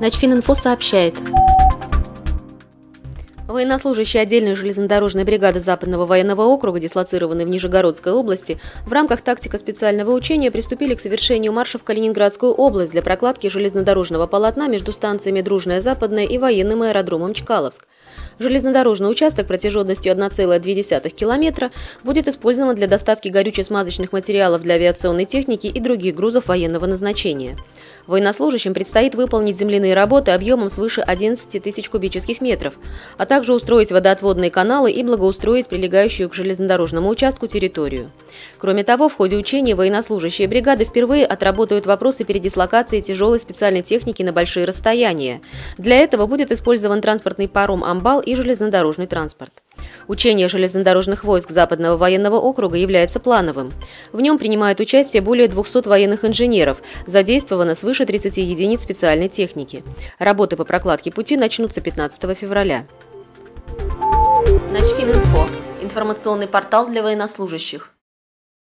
Начфининфо сообщает. Военнослужащие отдельной железнодорожной бригады Западного военного округа, дислоцированные в Нижегородской области, в рамках тактико-специального учения приступили к совершению марша в Калининградскую область для прокладки железнодорожного полотна между станциями Дружная Западная и военным аэродромом Чкаловск. Железнодорожный участок протяженностью 1,2 километра будет использован для доставки горюче-смазочных материалов для авиационной техники и других грузов военного назначения. Военнослужащим предстоит выполнить земляные работы объемом свыше 11 тысяч кубических метров, а также устроить водоотводные каналы и благоустроить прилегающую к железнодорожному участку территорию. Кроме того, в ходе учений военнослужащие бригады впервые отработают вопросы передислокации тяжелой специальной техники на большие расстояния. Для этого будет использован транспортный паром «Амбал» и железнодорожный транспорт. Учение железнодорожных войск Западного военного округа является плановым. В нем принимают участие более 200 военных инженеров, задействовано свыше 30 единиц специальной техники. Работы по прокладке пути начнутся 15 февраля. Начфининфо – информационный портал для военнослужащих.